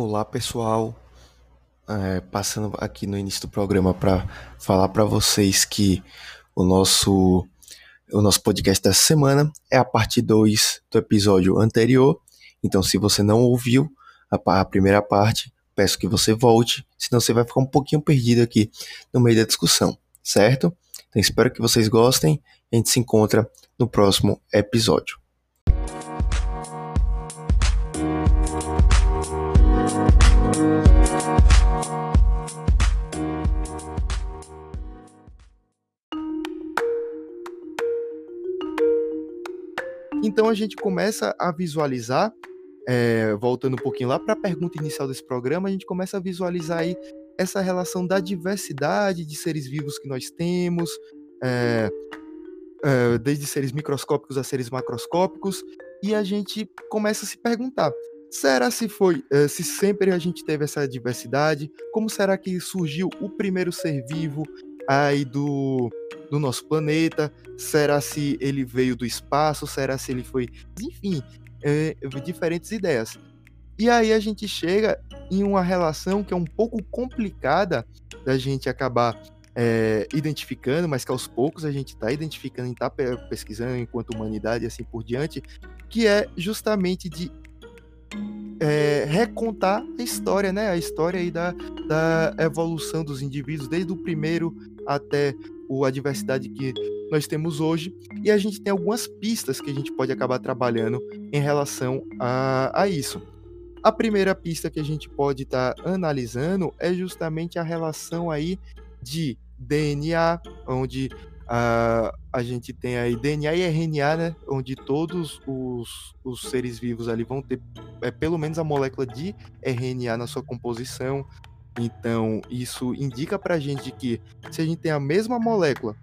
Olá, pessoal. É, passando aqui no início do programa para falar para vocês que o nosso o nosso podcast dessa semana é a parte 2 do episódio anterior. Então, se você não ouviu a, a primeira parte, peço que você volte, senão você vai ficar um pouquinho perdido aqui no meio da discussão, certo? Então, espero que vocês gostem. A gente se encontra no próximo episódio. Então a gente começa a visualizar, é, voltando um pouquinho lá para a pergunta inicial desse programa, a gente começa a visualizar aí essa relação da diversidade de seres vivos que nós temos, é, é, desde seres microscópicos a seres macroscópicos, e a gente começa a se perguntar: será se foi, se sempre a gente teve essa diversidade? Como será que surgiu o primeiro ser vivo aí do do nosso planeta? Será se ele veio do espaço? Será se ele foi. Enfim, é, diferentes ideias. E aí a gente chega em uma relação que é um pouco complicada da gente acabar é, identificando, mas que aos poucos a gente está identificando e está pesquisando enquanto humanidade e assim por diante, que é justamente de é, recontar a história, né? A história aí da, da evolução dos indivíduos, desde o primeiro até a diversidade que nós temos hoje, e a gente tem algumas pistas que a gente pode acabar trabalhando em relação a, a isso. A primeira pista que a gente pode estar tá analisando é justamente a relação aí de DNA, onde a, a gente tem aí DNA e RNA, né, onde todos os, os seres vivos ali vão ter é, pelo menos a molécula de RNA na sua composição, então, isso indica para a gente que se a gente tem a mesma molécula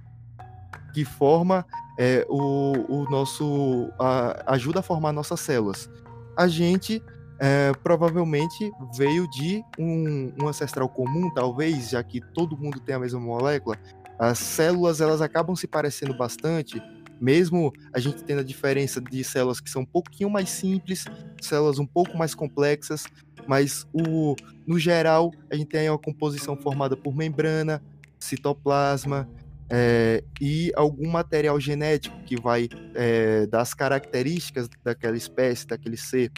que forma é, o, o nosso. A, ajuda a formar nossas células, a gente é, provavelmente veio de um, um, ancestral comum, talvez, já que todo mundo tem a mesma molécula. As células elas acabam se parecendo bastante, mesmo a gente tendo a diferença de células que são um pouquinho mais simples, células um pouco mais complexas, mas o, no geral a gente tem uma composição formada por membrana, citoplasma é, e algum material genético que vai é, dar as características daquela espécie, daquele ser.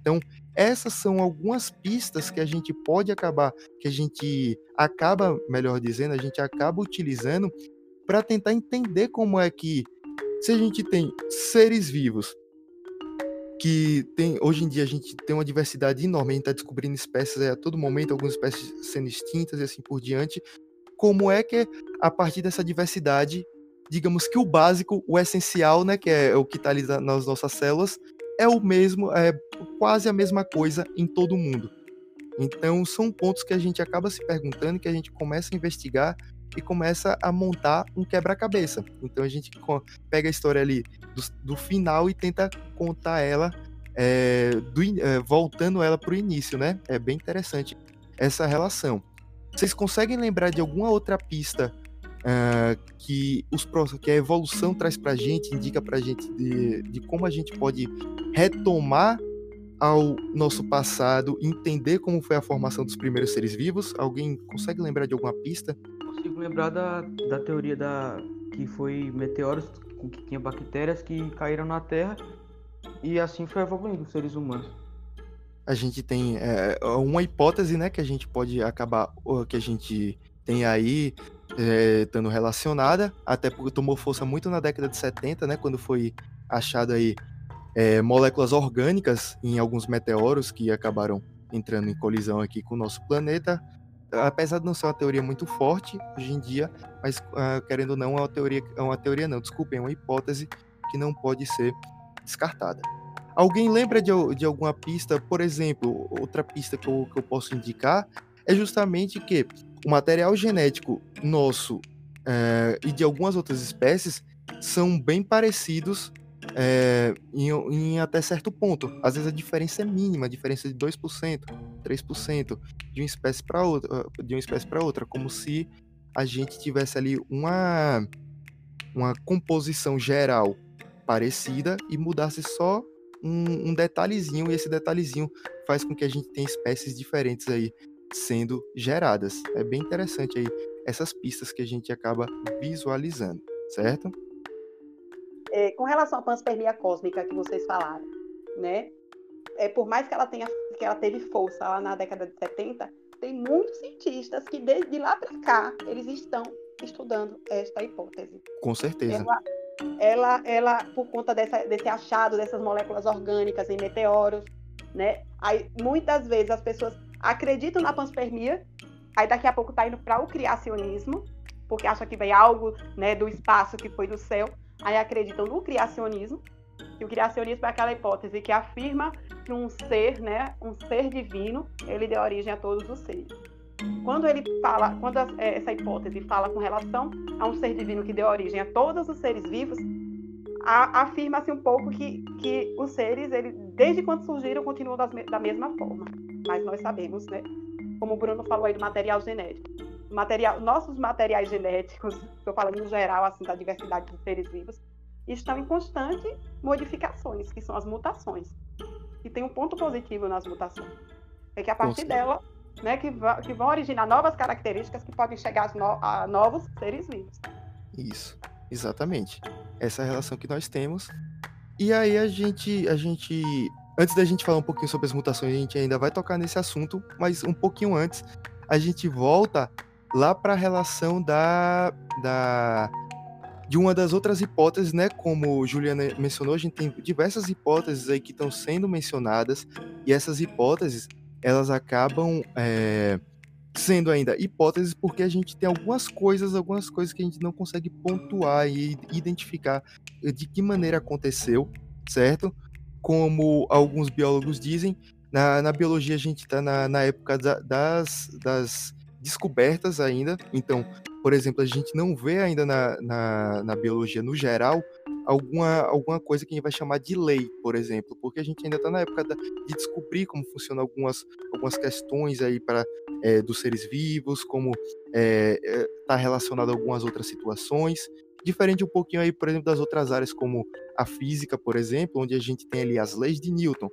Então, essas são algumas pistas que a gente pode acabar, que a gente acaba, melhor dizendo, a gente acaba utilizando para tentar entender como é que, se a gente tem seres vivos que tem hoje em dia a gente tem uma diversidade enorme, a gente está descobrindo espécies a todo momento, algumas espécies sendo extintas e assim por diante. Como é que a partir dessa diversidade, digamos que o básico, o essencial, né, que é o que está ali nas nossas células, é o mesmo, é quase a mesma coisa em todo mundo. Então são pontos que a gente acaba se perguntando, que a gente começa a investigar e começa a montar um quebra-cabeça. Então a gente pega a história ali do, do final e tenta contar ela, é, do, é, voltando ela para o início, né? É bem interessante essa relação. Vocês conseguem lembrar de alguma outra pista uh, que, os, que a evolução traz para a gente, indica para a gente de, de como a gente pode retomar ao nosso passado, entender como foi a formação dos primeiros seres vivos? Alguém consegue lembrar de alguma pista? consigo lembrar da, da teoria da que foi meteoros com que tinha bactérias que caíram na Terra e assim foi evoluindo os seres humanos. A gente tem é, uma hipótese, né, que a gente pode acabar, que a gente tem aí é, estando relacionada, até porque tomou força muito na década de 70, né, quando foi achado aí é, moléculas orgânicas em alguns meteoros que acabaram entrando em colisão aqui com o nosso planeta, apesar de não ser uma teoria muito forte hoje em dia, mas uh, querendo ou não, é uma teoria, é uma teoria não, desculpem, é uma hipótese que não pode ser descartada. Alguém lembra de, de alguma pista, por exemplo, outra pista que eu, que eu posso indicar é justamente que o material genético nosso uh, e de algumas outras espécies são bem parecidos é, em, em, até certo ponto. Às vezes a diferença é mínima, a diferença de 2%, 3% de uma espécie para outra, de uma espécie para outra, como se a gente tivesse ali uma uma composição geral parecida e mudasse só um, um detalhezinho, e esse detalhezinho faz com que a gente tenha espécies diferentes aí sendo geradas. É bem interessante aí essas pistas que a gente acaba visualizando, certo? É, com relação à panspermia cósmica que vocês falaram, né? É, por mais que ela tenha que ela teve força lá na década de 70, tem muitos cientistas que desde lá para cá eles estão estudando esta hipótese. Com certeza. Ela, ela, ela por conta dessa, desse achado dessas moléculas orgânicas em meteoros, né? Aí muitas vezes as pessoas acreditam na panspermia, aí daqui a pouco está indo para o criacionismo, porque acha que vem algo, né, do espaço que foi do céu, aí acreditam no criacionismo. E o criacionismo é aquela hipótese que afirma que um ser, né, um ser divino, ele deu origem a todos os seres. Quando ele fala, quando é, essa hipótese fala com relação a um ser divino que deu origem a todos os seres vivos, afirma-se um pouco que, que os seres, ele, desde quando surgiram, continuam das, da mesma forma. Mas nós sabemos, né? Como o Bruno falou aí do material genético. Material, nossos materiais genéticos, estou falando no geral, assim, da diversidade dos seres vivos, estão em constante modificações, que são as mutações. E tem um ponto positivo nas mutações. É que a partir dela, né, que, que vão originar novas características que podem chegar a novos seres vivos. Isso, exatamente. Essa é relação que nós temos. E aí a gente, a gente, antes da gente falar um pouquinho sobre as mutações, a gente ainda vai tocar nesse assunto, mas um pouquinho antes, a gente volta lá para a relação da, da de uma das outras hipóteses, né? Como Juliana mencionou, a gente tem diversas hipóteses aí que estão sendo mencionadas, e essas hipóteses elas acabam é, sendo ainda hipóteses porque a gente tem algumas coisas, algumas coisas que a gente não consegue pontuar e identificar de que maneira aconteceu, certo? Como alguns biólogos dizem, na, na biologia a gente está na, na, época da, das, das descobertas ainda, então por exemplo, a gente não vê ainda na, na, na, biologia no geral alguma, alguma coisa que a gente vai chamar de lei, por exemplo, porque a gente ainda está na época da, de descobrir como funcionam algumas, algumas questões aí para é, dos seres vivos, como está é, é, relacionado a algumas outras situações, diferente um pouquinho aí, por exemplo, das outras áreas como a física, por exemplo, onde a gente tem ali as leis de Newton.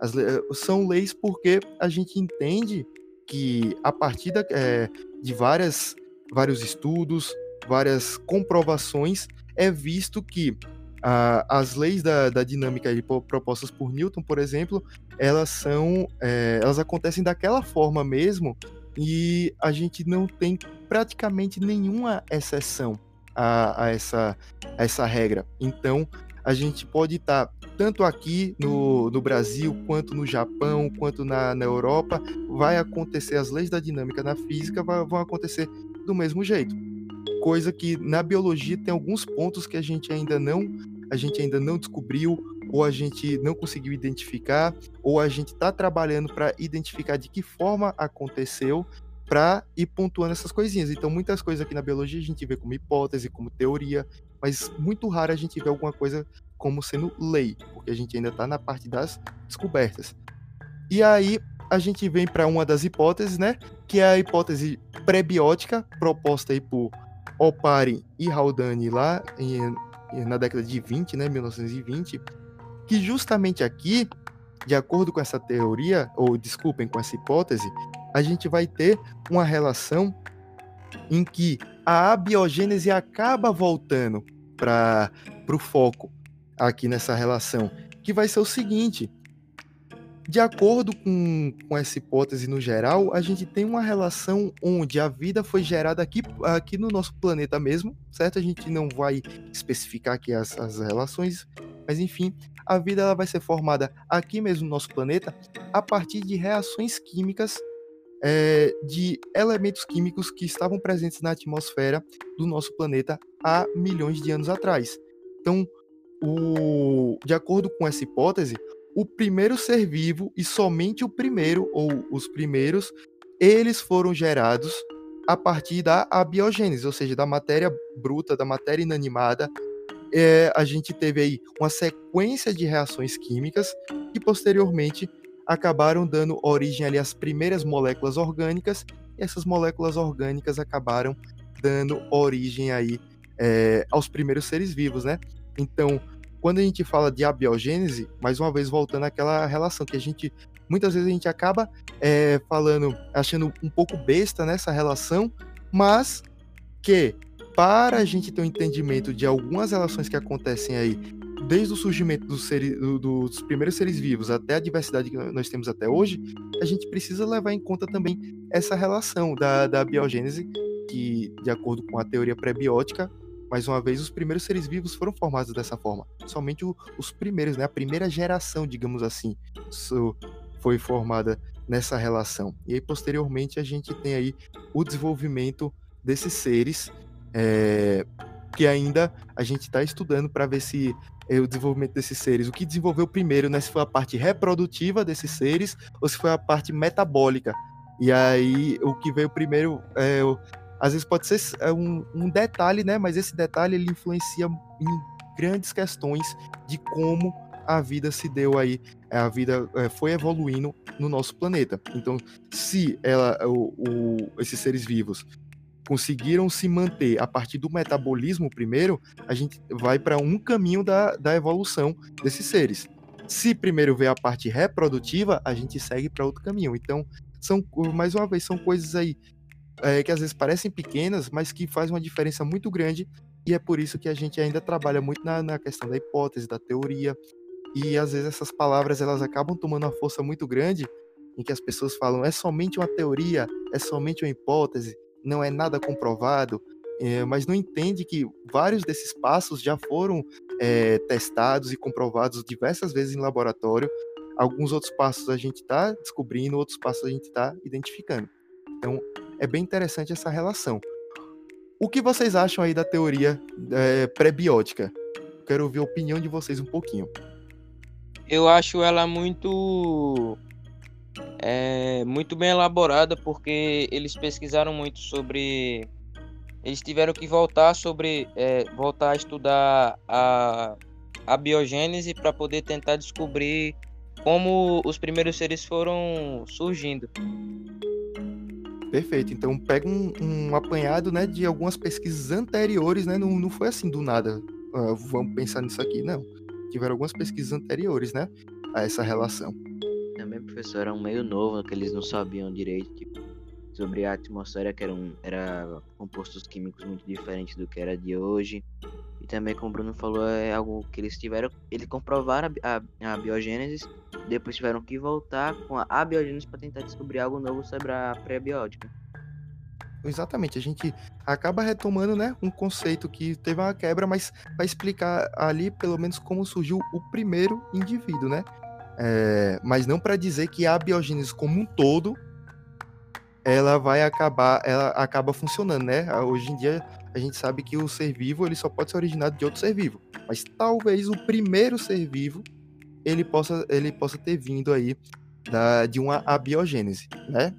As, são leis porque a gente entende que a partir da, é, de várias vários estudos, várias comprovações, é visto que ah, as leis da, da dinâmica propostas por Newton, por exemplo, elas são, é, elas acontecem daquela forma mesmo e a gente não tem praticamente nenhuma exceção a, a essa, a essa regra. Então, a gente pode estar tá, tanto aqui no, no Brasil, quanto no Japão, quanto na, na Europa, vai acontecer as leis da dinâmica na física, vai, vão acontecer do mesmo jeito. Coisa que na biologia tem alguns pontos que a gente ainda não a gente ainda não descobriu ou a gente não conseguiu identificar ou a gente está trabalhando para identificar de que forma aconteceu para ir pontuando essas coisinhas. Então, muitas coisas aqui na biologia a gente vê como hipótese, como teoria, mas muito raro a gente vê alguma coisa como sendo lei, porque a gente ainda está na parte das descobertas. E aí a gente vem para uma das hipóteses, né, que é a hipótese pré-biótica proposta aí por Opari e Haldane lá em, na década de 20, né, 1920, que justamente aqui, de acordo com essa teoria, ou desculpem, com essa hipótese, a gente vai ter uma relação em que a abiogênese acaba voltando para o foco aqui nessa relação, que vai ser o seguinte: de acordo com, com essa hipótese no geral, a gente tem uma relação onde a vida foi gerada aqui, aqui no nosso planeta mesmo, certo? A gente não vai especificar aqui as, as relações, mas enfim, a vida ela vai ser formada aqui mesmo no nosso planeta a partir de reações químicas é, de elementos químicos que estavam presentes na atmosfera do nosso planeta há milhões de anos atrás. Então, o, de acordo com essa hipótese, o primeiro ser vivo e somente o primeiro ou os primeiros, eles foram gerados a partir da abiogênese, ou seja, da matéria bruta, da matéria inanimada. É, a gente teve aí uma sequência de reações químicas que posteriormente acabaram dando origem ali às primeiras moléculas orgânicas e essas moléculas orgânicas acabaram dando origem aí é, aos primeiros seres vivos, né? Então, quando a gente fala de abiogênese, mais uma vez voltando àquela relação que a gente muitas vezes a gente acaba é, falando, achando um pouco besta nessa relação, mas que para a gente ter um entendimento de algumas relações que acontecem aí, desde o surgimento dos, seres, dos primeiros seres vivos até a diversidade que nós temos até hoje, a gente precisa levar em conta também essa relação da, da biogênese, que, de acordo com a teoria pré-biótica, mais uma vez, os primeiros seres vivos foram formados dessa forma. Somente o, os primeiros, né? A primeira geração, digamos assim, foi formada nessa relação. E aí, posteriormente, a gente tem aí o desenvolvimento desses seres é, que ainda a gente está estudando para ver se é, o desenvolvimento desses seres, o que desenvolveu primeiro, né? Se foi a parte reprodutiva desses seres ou se foi a parte metabólica. E aí, o que veio primeiro, é, às vezes pode ser é, um, um detalhe, né? Mas esse detalhe ele influencia em grandes questões de como a vida se deu aí, a vida é, foi evoluindo no nosso planeta. Então, se ela, o, o, esses seres vivos conseguiram se manter a partir do metabolismo primeiro, a gente vai para um caminho da, da evolução desses seres. Se primeiro vê a parte reprodutiva, a gente segue para outro caminho. Então, são mais uma vez são coisas aí é, que às vezes parecem pequenas, mas que fazem uma diferença muito grande. E é por isso que a gente ainda trabalha muito na, na questão da hipótese, da teoria, e às vezes essas palavras elas acabam tomando uma força muito grande em que as pessoas falam é somente uma teoria, é somente uma hipótese, não é nada comprovado, é, mas não entende que vários desses passos já foram é, testados e comprovados diversas vezes em laboratório. Alguns outros passos a gente está descobrindo, outros passos a gente está identificando. Então é bem interessante essa relação. O que vocês acham aí da teoria é, pré-biótica? Quero ouvir a opinião de vocês um pouquinho eu acho ela muito é, muito bem elaborada porque eles pesquisaram muito sobre eles tiveram que voltar sobre é, voltar a estudar a, a biogênese para poder tentar descobrir como os primeiros seres foram surgindo. Perfeito. Então pega um, um apanhado né, de algumas pesquisas anteriores, né? Não, não foi assim do nada. Uh, vamos pensar nisso aqui, não tiveram algumas pesquisas anteriores, né, a essa relação. Também, professor, era um meio novo, que eles não sabiam direito, tipo, sobre a atmosfera, que era, um, era compostos químicos muito diferentes do que era de hoje. E também, como o Bruno falou, é algo que eles tiveram, eles comprovaram a, a, a biogênese, depois tiveram que voltar com a abiogênese para tentar descobrir algo novo sobre a pré-biótica. Exatamente, a gente acaba retomando, né, um conceito que teve uma quebra, mas vai explicar ali pelo menos como surgiu o primeiro indivíduo, né? É, mas não para dizer que a biogênese como um todo ela vai acabar, ela acaba funcionando, né? Hoje em dia a gente sabe que o ser vivo ele só pode ser originado de outro ser vivo, mas talvez o primeiro ser vivo ele possa, ele possa ter vindo aí da, de uma abiogênese, né?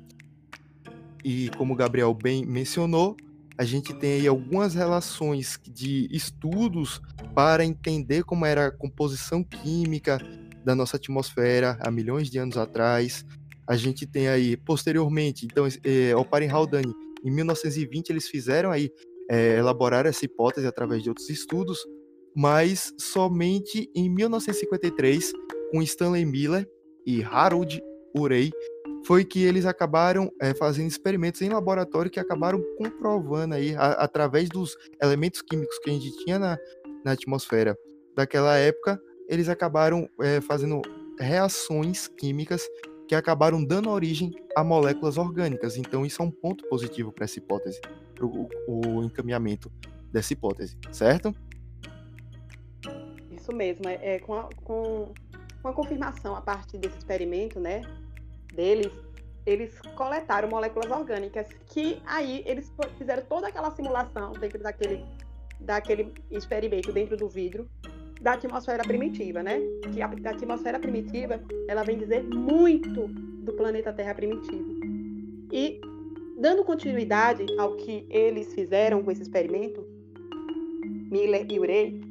E como o Gabriel bem mencionou, a gente tem aí algumas relações de estudos para entender como era a composição química da nossa atmosfera há milhões de anos atrás. A gente tem aí, posteriormente, então, é, Oparin Haldane, em 1920, eles fizeram aí, é, elaborar essa hipótese através de outros estudos, mas somente em 1953, com Stanley Miller e Harold Urey, foi que eles acabaram é, fazendo experimentos em laboratório que acabaram comprovando aí, a, através dos elementos químicos que a gente tinha na, na atmosfera daquela época, eles acabaram é, fazendo reações químicas que acabaram dando origem a moléculas orgânicas. Então, isso é um ponto positivo para essa hipótese, para o encaminhamento dessa hipótese, certo? Isso mesmo, é, é com, a, com, com a confirmação a partir desse experimento, né, deles, eles coletaram moléculas orgânicas que aí eles fizeram toda aquela simulação dentro daquele, daquele experimento dentro do vidro da atmosfera primitiva, né? Que a, a atmosfera primitiva ela vem dizer muito do planeta Terra primitivo. E dando continuidade ao que eles fizeram com esse experimento, Miller e Urey,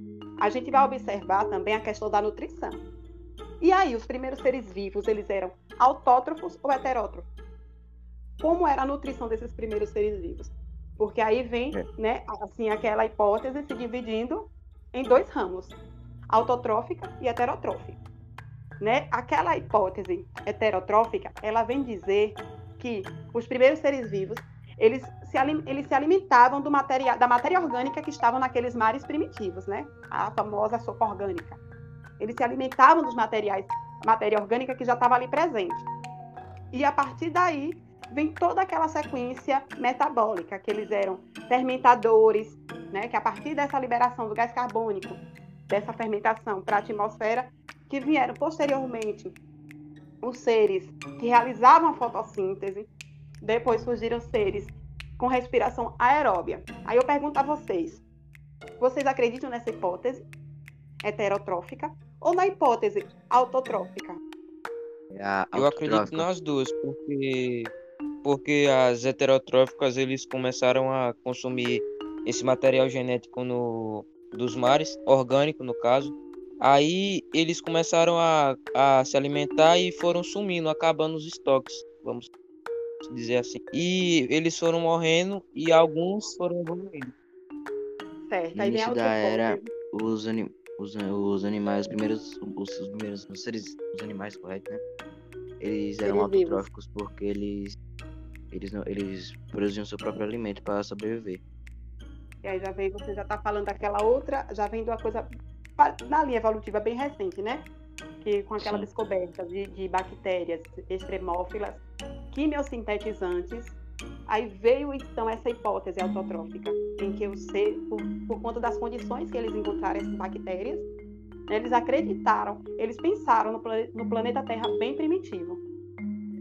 a gente vai observar também a questão da nutrição. E aí, os primeiros seres vivos, eles eram autótrofos ou heterótrofos? Como era a nutrição desses primeiros seres vivos? Porque aí vem, é. né, assim, aquela hipótese se dividindo em dois ramos. Autotrófica e heterotrófica. Né? Aquela hipótese heterotrófica, ela vem dizer que os primeiros seres vivos eles se, eles se alimentavam do material, da matéria orgânica que estava naqueles mares primitivos, né? A famosa sopa orgânica. Eles se alimentavam dos materiais, matéria orgânica que já estava ali presente. E a partir daí vem toda aquela sequência metabólica, que eles eram fermentadores, né? Que a partir dessa liberação do gás carbônico, dessa fermentação para a atmosfera, que vieram posteriormente os seres que realizavam a fotossíntese, depois surgiram seres com respiração aeróbia. Aí eu pergunto a vocês: vocês acreditam nessa hipótese heterotrófica ou na hipótese autotrófica? É eu acredito nas duas, porque porque as heterotróficas eles começaram a consumir esse material genético no, dos mares, orgânico no caso. Aí eles começaram a, a se alimentar e foram sumindo, acabando os estoques, vamos dizer assim. E eles foram morrendo e alguns foram evoluindo. Certo, aí Início da era, os, anim, os, os animais, os primeiros, os, os primeiros os seres, os animais, correto, né? Eles eram autotróficos porque eles eles não eles produziam seu próprio alimento para sobreviver. E aí já vem, você já está falando daquela outra, já vem de uma coisa na linha evolutiva bem recente, né? Que com aquela Sim. descoberta de, de bactérias extremófilas, quimiosintetizantes, aí veio então essa hipótese autotrófica, em que o ser, por, por conta das condições que eles encontraram essas bactérias, né, eles acreditaram, eles pensaram no, no, planeta Terra bem primitivo,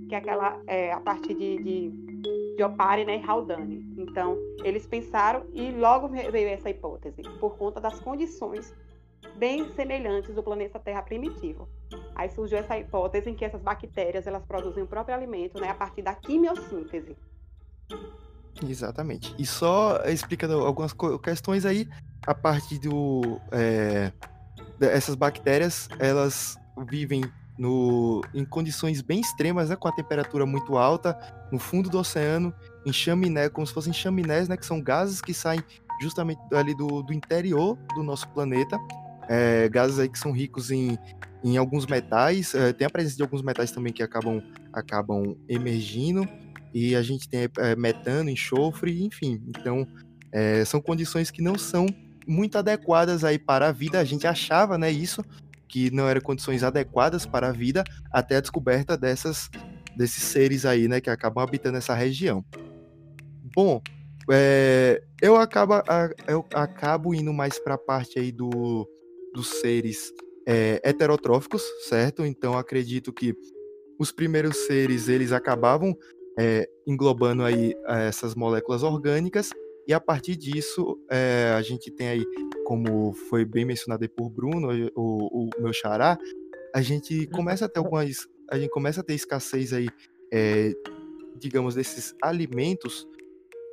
que é aquela, é, a partir de, de, de né, e Haldane. Então, eles pensaram e logo veio essa hipótese, por conta das condições bem semelhantes do planeta Terra primitivo. Aí surgiu essa hipótese em que essas bactérias elas produzem o próprio alimento né, a partir da quimiossíntese. Exatamente. E só explicando algumas questões aí, a partir do. É, essas bactérias, elas vivem no, em condições bem extremas, né, com a temperatura muito alta, no fundo do oceano, em chaminé, como se fossem chaminés, né, que são gases que saem justamente ali do, do interior do nosso planeta, é, gases aí que são ricos em, em alguns metais, é, tem a presença de alguns metais também que acabam, acabam emergindo, e a gente tem é, metano, enxofre, enfim. Então, é, são condições que não são muito adequadas aí para a vida. A gente achava, né, isso, que não eram condições adequadas para a vida, até a descoberta dessas, desses seres aí, né, que acabam habitando essa região. Bom, é, eu, acabo, eu acabo indo mais para a parte aí do, dos seres é, heterotróficos, certo? Então acredito que os primeiros seres eles acabavam é, englobando aí é, essas moléculas orgânicas e a partir disso é, a gente tem aí, como foi bem mencionado aí por Bruno, o, o meu xará, a gente uhum. começa a ter algumas, a gente começa a ter escassez aí, é, digamos, desses alimentos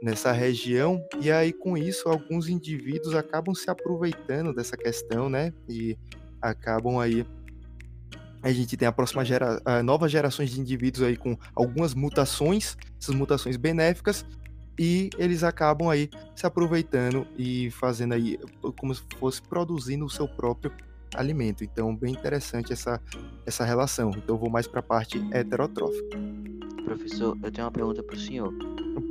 nessa região, e aí com isso alguns indivíduos acabam se aproveitando dessa questão, né? E acabam aí a gente tem a próxima gera, a novas gerações de indivíduos aí com algumas mutações, essas mutações benéficas, e eles acabam aí se aproveitando e fazendo aí como se fosse produzindo o seu próprio alimento. Então, bem interessante essa, essa relação. Então, eu vou mais para a parte heterotrófica. Professor, eu tenho uma pergunta para o senhor.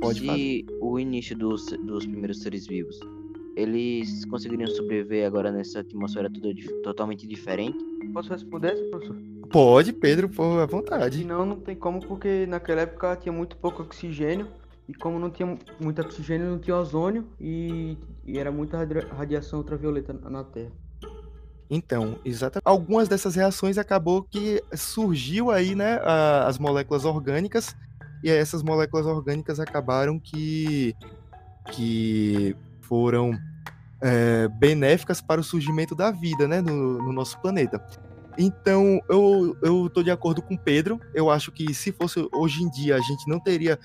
Pode Se fazer. o início dos, dos primeiros seres vivos, eles conseguiriam sobreviver agora nessa atmosfera toda totalmente diferente? Posso responder, professor? Pode, Pedro, por à vontade. Não, não tem como, porque naquela época tinha muito pouco oxigênio. E como não tinha muito oxigênio, não tinha ozônio e, e era muita radiação ultravioleta na Terra. Então, exatamente. Algumas dessas reações acabou que surgiu aí, né, a, as moléculas orgânicas e essas moléculas orgânicas acabaram que, que foram é, benéficas para o surgimento da vida, né, no, no nosso planeta. Então, eu, eu tô de acordo com o Pedro. Eu acho que se fosse hoje em dia, a gente não teria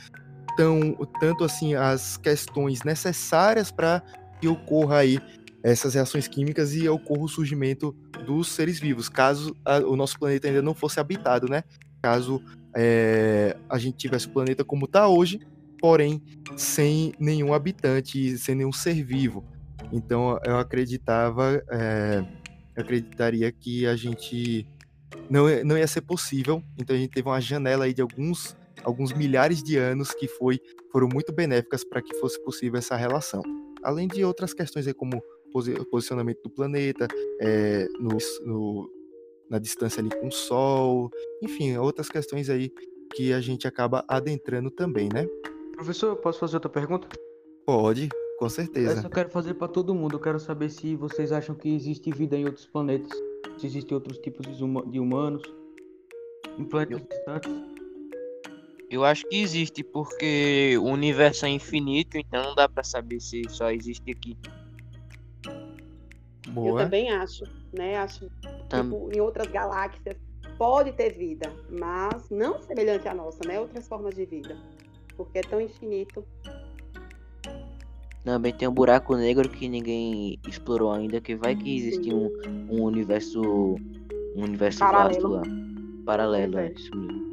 tão, tanto assim as questões necessárias para que ocorra aí essas reações químicas e ocorra o surgimento dos seres vivos, caso a, o nosso planeta ainda não fosse habitado, né? Caso é, a gente tivesse o planeta como está hoje, porém sem nenhum habitante, sem nenhum ser vivo. Então eu acreditava, é, acreditaria que a gente não, não ia ser possível. Então a gente teve uma janela aí de alguns, alguns milhares de anos que foi, foram muito benéficas para que fosse possível essa relação. Além de outras questões aí como posicionamento do planeta, é, no, no, na distância ali com o Sol, enfim, outras questões aí que a gente acaba adentrando também, né? Professor, posso fazer outra pergunta? Pode, com certeza. Essa eu quero fazer para todo mundo. Eu quero saber se vocês acham que existe vida em outros planetas, se existem outros tipos de humanos em planetas distantes. Eu acho que existe, porque o universo é infinito, então não dá para saber se só existe aqui. Boa. Eu também acho, né? Acho tipo, em outras galáxias pode ter vida, mas não semelhante à nossa, né? Outras formas de vida, porque é tão infinito. Também tem um buraco negro que ninguém explorou ainda, que vai que existe um, um universo um universo Paralelo. vasto lá. Paralelo, é, é isso mesmo.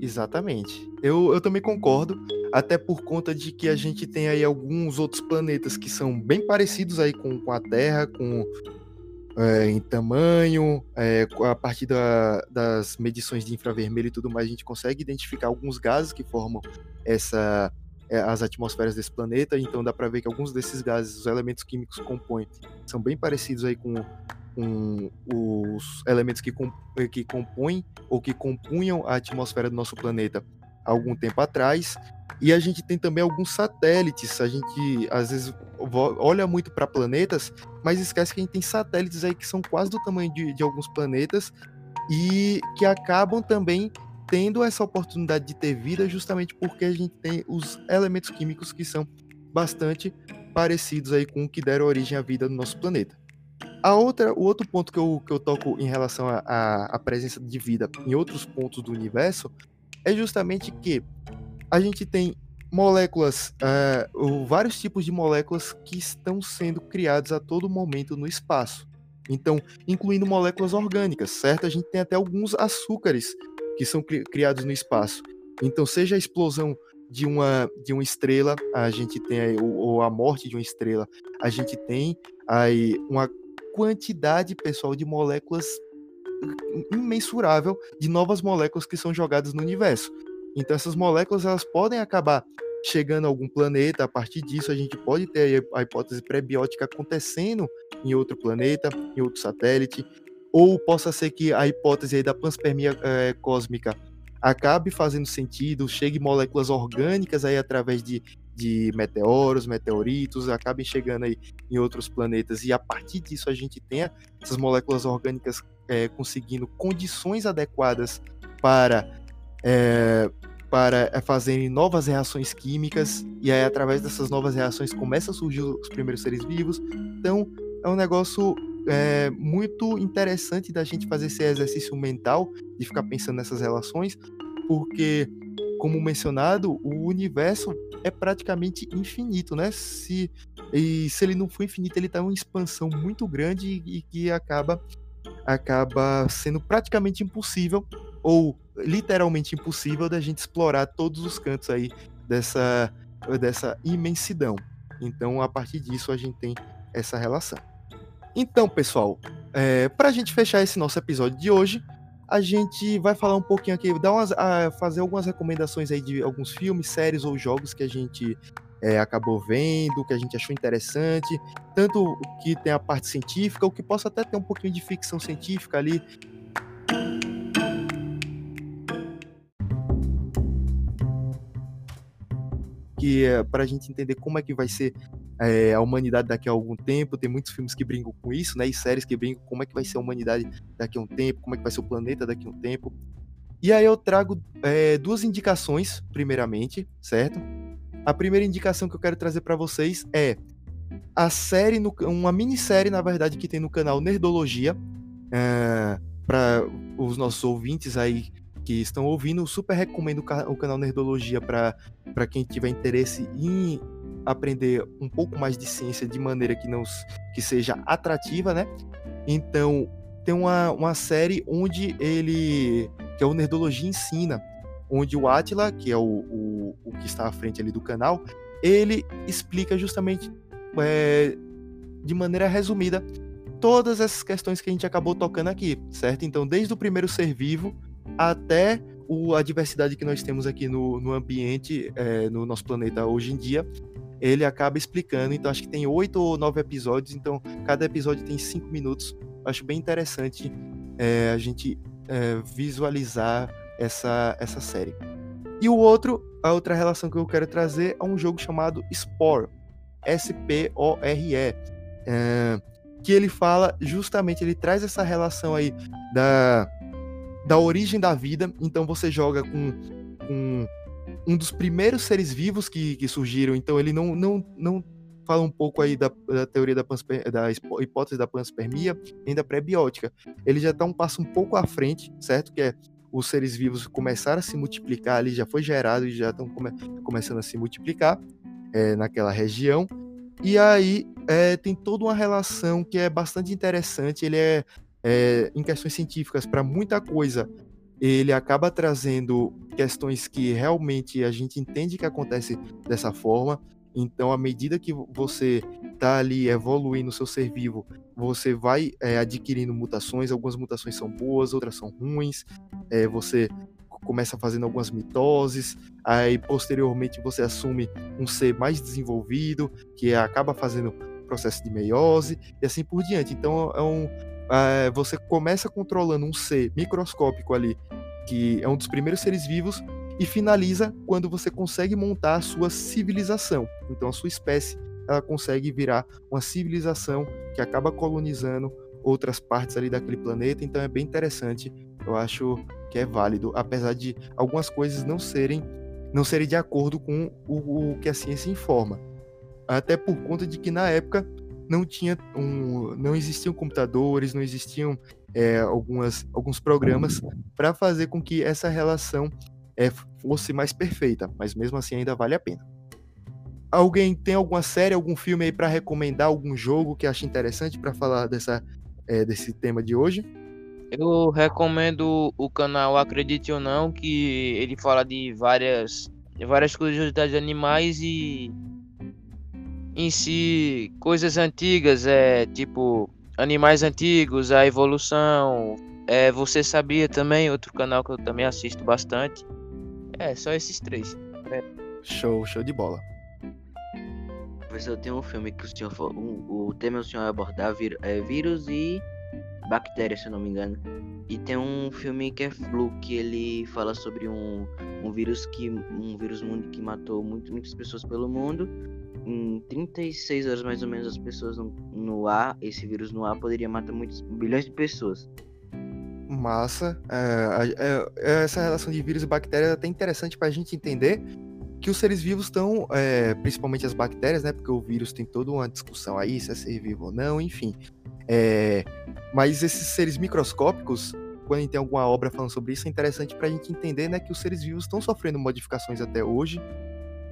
Exatamente. Eu, eu também concordo, até por conta de que a gente tem aí alguns outros planetas que são bem parecidos aí com, com a Terra, com é, em tamanho, é, a partir da, das medições de infravermelho e tudo mais, a gente consegue identificar alguns gases que formam essa, é, as atmosferas desse planeta, então dá para ver que alguns desses gases, os elementos químicos que compõem, são bem parecidos aí com, com os elementos que, que compõem ou que compunham a atmosfera do nosso planeta algum tempo atrás. E a gente tem também alguns satélites. A gente às vezes olha muito para planetas, mas esquece que a gente tem satélites aí que são quase do tamanho de, de alguns planetas e que acabam também tendo essa oportunidade de ter vida justamente porque a gente tem os elementos químicos que são bastante parecidos aí com o que deram origem à vida no nosso planeta. A outra, o outro ponto que eu, que eu toco em relação à presença de vida em outros pontos do universo é justamente que a gente tem moléculas, uh, vários tipos de moléculas que estão sendo criadas a todo momento no espaço. Então, incluindo moléculas orgânicas, certo? A gente tem até alguns açúcares que são cri criados no espaço. Então, seja a explosão de uma, de uma estrela, a gente tem aí, ou, ou a morte de uma estrela, a gente tem aí uma quantidade, pessoal, de moléculas imensurável de novas moléculas que são jogadas no universo. Então essas moléculas elas podem acabar chegando a algum planeta, a partir disso a gente pode ter a hipótese pré-biótica acontecendo em outro planeta, em outro satélite, ou possa ser que a hipótese da panspermia é, cósmica acabe fazendo sentido, chegue moléculas orgânicas aí através de, de meteoros, meteoritos, acabem chegando aí em outros planetas e a partir disso a gente tenha essas moléculas orgânicas é, conseguindo condições adequadas para é, para fazerem novas reações químicas e aí através dessas novas reações começam a surgir os primeiros seres vivos. Então é um negócio é, muito interessante da gente fazer esse exercício mental de ficar pensando nessas relações, porque como mencionado, o universo é praticamente infinito, né? Se, e se ele não for infinito, ele está em uma expansão muito grande e, e que acaba, acaba sendo praticamente impossível, ou literalmente impossível, da gente explorar todos os cantos aí dessa, dessa imensidão. Então, a partir disso, a gente tem essa relação. Então, pessoal, é, para a gente fechar esse nosso episódio de hoje, a gente vai falar um pouquinho aqui, dar umas, fazer algumas recomendações aí de alguns filmes, séries ou jogos que a gente é, acabou vendo, que a gente achou interessante, tanto que tem a parte científica, ou que possa até ter um pouquinho de ficção científica ali. Que é para a gente entender como é que vai ser é, a humanidade daqui a algum tempo. Tem muitos filmes que brincam com isso, né? E séries que brincam como é que vai ser a humanidade daqui a um tempo, como é que vai ser o planeta daqui a um tempo. E aí eu trago é, duas indicações, primeiramente, certo? A primeira indicação que eu quero trazer para vocês é a série, no, uma minissérie, na verdade, que tem no canal Nerdologia. É, para os nossos ouvintes aí que estão ouvindo, super recomendo o canal Nerdologia para quem tiver interesse em aprender um pouco mais de ciência de maneira que não que seja atrativa, né? Então, tem uma, uma série onde ele que é o Nerdologia ensina, onde o Atila, que é o, o, o que está à frente ali do canal, ele explica justamente é, de maneira resumida todas essas questões que a gente acabou tocando aqui, certo? Então, desde o primeiro ser vivo até o, a diversidade que nós temos aqui no, no ambiente, é, no nosso planeta hoje em dia, ele acaba explicando. Então, acho que tem oito ou nove episódios, então cada episódio tem cinco minutos. Acho bem interessante é, a gente é, visualizar essa, essa série. E o outro, a outra relação que eu quero trazer é um jogo chamado Spore, S-P-O-R-E, é, que ele fala justamente, ele traz essa relação aí da, da origem da vida. Então você joga com, com um dos primeiros seres vivos que, que surgiram. Então ele não, não, não fala um pouco aí da, da teoria da, da hipótese da panspermia, ainda pré-biótica. Ele já está um passo um pouco à frente, certo? Que é os seres vivos começaram a se multiplicar ali, já foi gerado e já estão come, começando a se multiplicar é, naquela região. E aí é, tem toda uma relação que é bastante interessante. Ele é, é em questões científicas para muita coisa. Ele acaba trazendo questões que realmente a gente entende que acontece dessa forma. Então, à medida que você está ali evoluindo o seu ser vivo, você vai é, adquirindo mutações. Algumas mutações são boas, outras são ruins. É, você começa fazendo algumas mitoses, aí posteriormente você assume um ser mais desenvolvido, que acaba fazendo processo de meiose e assim por diante. Então é um, é, você começa controlando um ser microscópico ali, que é um dos primeiros seres vivos, e finaliza quando você consegue montar a sua civilização. Então a sua espécie ela consegue virar uma civilização que acaba colonizando outras partes ali daquele planeta. Então é bem interessante. Eu acho que é válido, apesar de algumas coisas não serem não serem de acordo com o, o que a ciência informa. Até por conta de que na época não tinha um, não existiam computadores, não existiam é, algumas, alguns programas para fazer com que essa relação é, fosse mais perfeita, mas mesmo assim ainda vale a pena. Alguém tem alguma série, algum filme aí para recomendar, algum jogo que acha interessante para falar dessa, é, desse tema de hoje? Eu recomendo o canal Acredite ou Não, que ele fala de várias, várias curiosidades de animais e em si coisas antigas, é tipo animais antigos, a evolução. É, você sabia também, outro canal que eu também assisto bastante. É, só esses três. É. Show, show de bola. Professor, tem um filme que o senhor o, o tema o senhor abordar é vírus e bactérias, se eu não me engano. E tem um filme que é Flu, que ele fala sobre um, um vírus que um vírus mundo que matou muito, muitas pessoas pelo mundo. Em 36 horas mais ou menos as pessoas no, no ar, esse vírus no ar poderia matar muitos bilhões de pessoas. Massa. É, é, é, essa relação de vírus e bactéria é até interessante para a gente entender que os seres vivos estão, é, principalmente as bactérias, né? Porque o vírus tem toda uma discussão aí, se é ser vivo ou não, enfim. É, mas esses seres microscópicos, quando tem alguma obra falando sobre isso, é interessante para a gente entender né, que os seres vivos estão sofrendo modificações até hoje,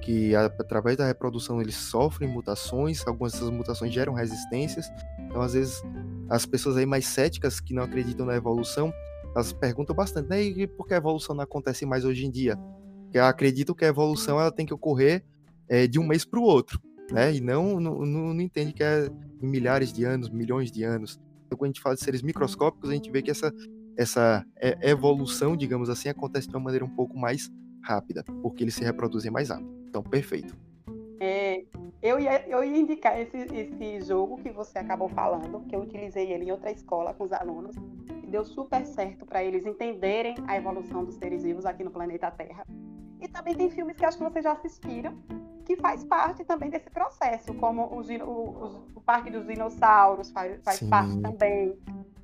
que através da reprodução eles sofrem mutações, algumas dessas mutações geram resistências. Então, às vezes, as pessoas aí mais céticas que não acreditam na evolução, elas perguntam bastante, né? E por que a evolução não acontece mais hoje em dia? Porque acreditam que a evolução ela tem que ocorrer é, de um mês para o outro né? E não, não, não entende que é em milhares de anos, milhões de anos. Então, quando a gente fala de seres microscópicos, a gente vê que essa, essa evolução, digamos assim, acontece de uma maneira um pouco mais rápida, porque eles se reproduzem mais rápido. Então, perfeito. É, eu, ia, eu ia indicar esse, esse jogo que você acabou falando, que eu utilizei ele em outra escola com os alunos, e deu super certo para eles entenderem a evolução dos seres vivos aqui no planeta Terra. E também tem filmes que acho que vocês já assistiram, que faz parte também desse processo, como o, o Parque dos Dinossauros faz, faz parte também,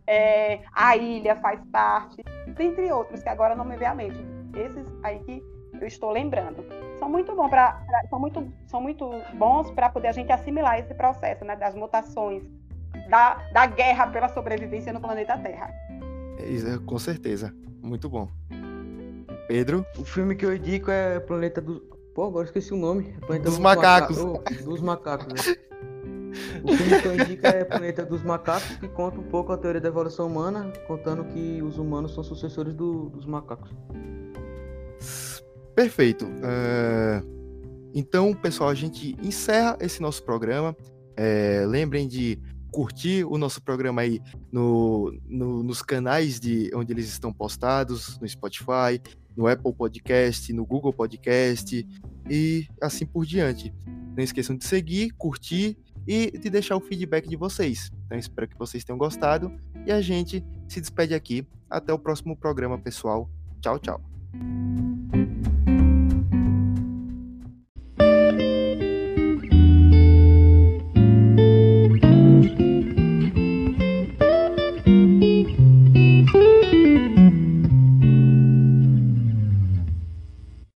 é, a Ilha faz parte, dentre outros, que agora não me vê à mente. Esses aí que eu estou lembrando. São muito, bom pra são muito, são muito bons para poder a gente assimilar esse processo né, das mutações, da, da guerra pela sobrevivência no planeta Terra. É, com certeza. Muito bom. Pedro? O filme que eu indico é Planeta dos. Pô, agora esqueci o nome. Planeta dos, dos Macacos. Maca... Oh, dos Macacos, né? O filme que eu indico é Planeta dos Macacos, que conta um pouco a teoria da evolução humana, contando que os humanos são sucessores do, dos macacos. Perfeito. Uh... Então, pessoal, a gente encerra esse nosso programa. É... Lembrem de curtir o nosso programa aí no, no, nos canais de onde eles estão postados, no Spotify, no Apple Podcast, no Google Podcast e assim por diante. Não esqueçam de seguir, curtir e de deixar o feedback de vocês. Então espero que vocês tenham gostado e a gente se despede aqui. Até o próximo programa, pessoal. Tchau, tchau.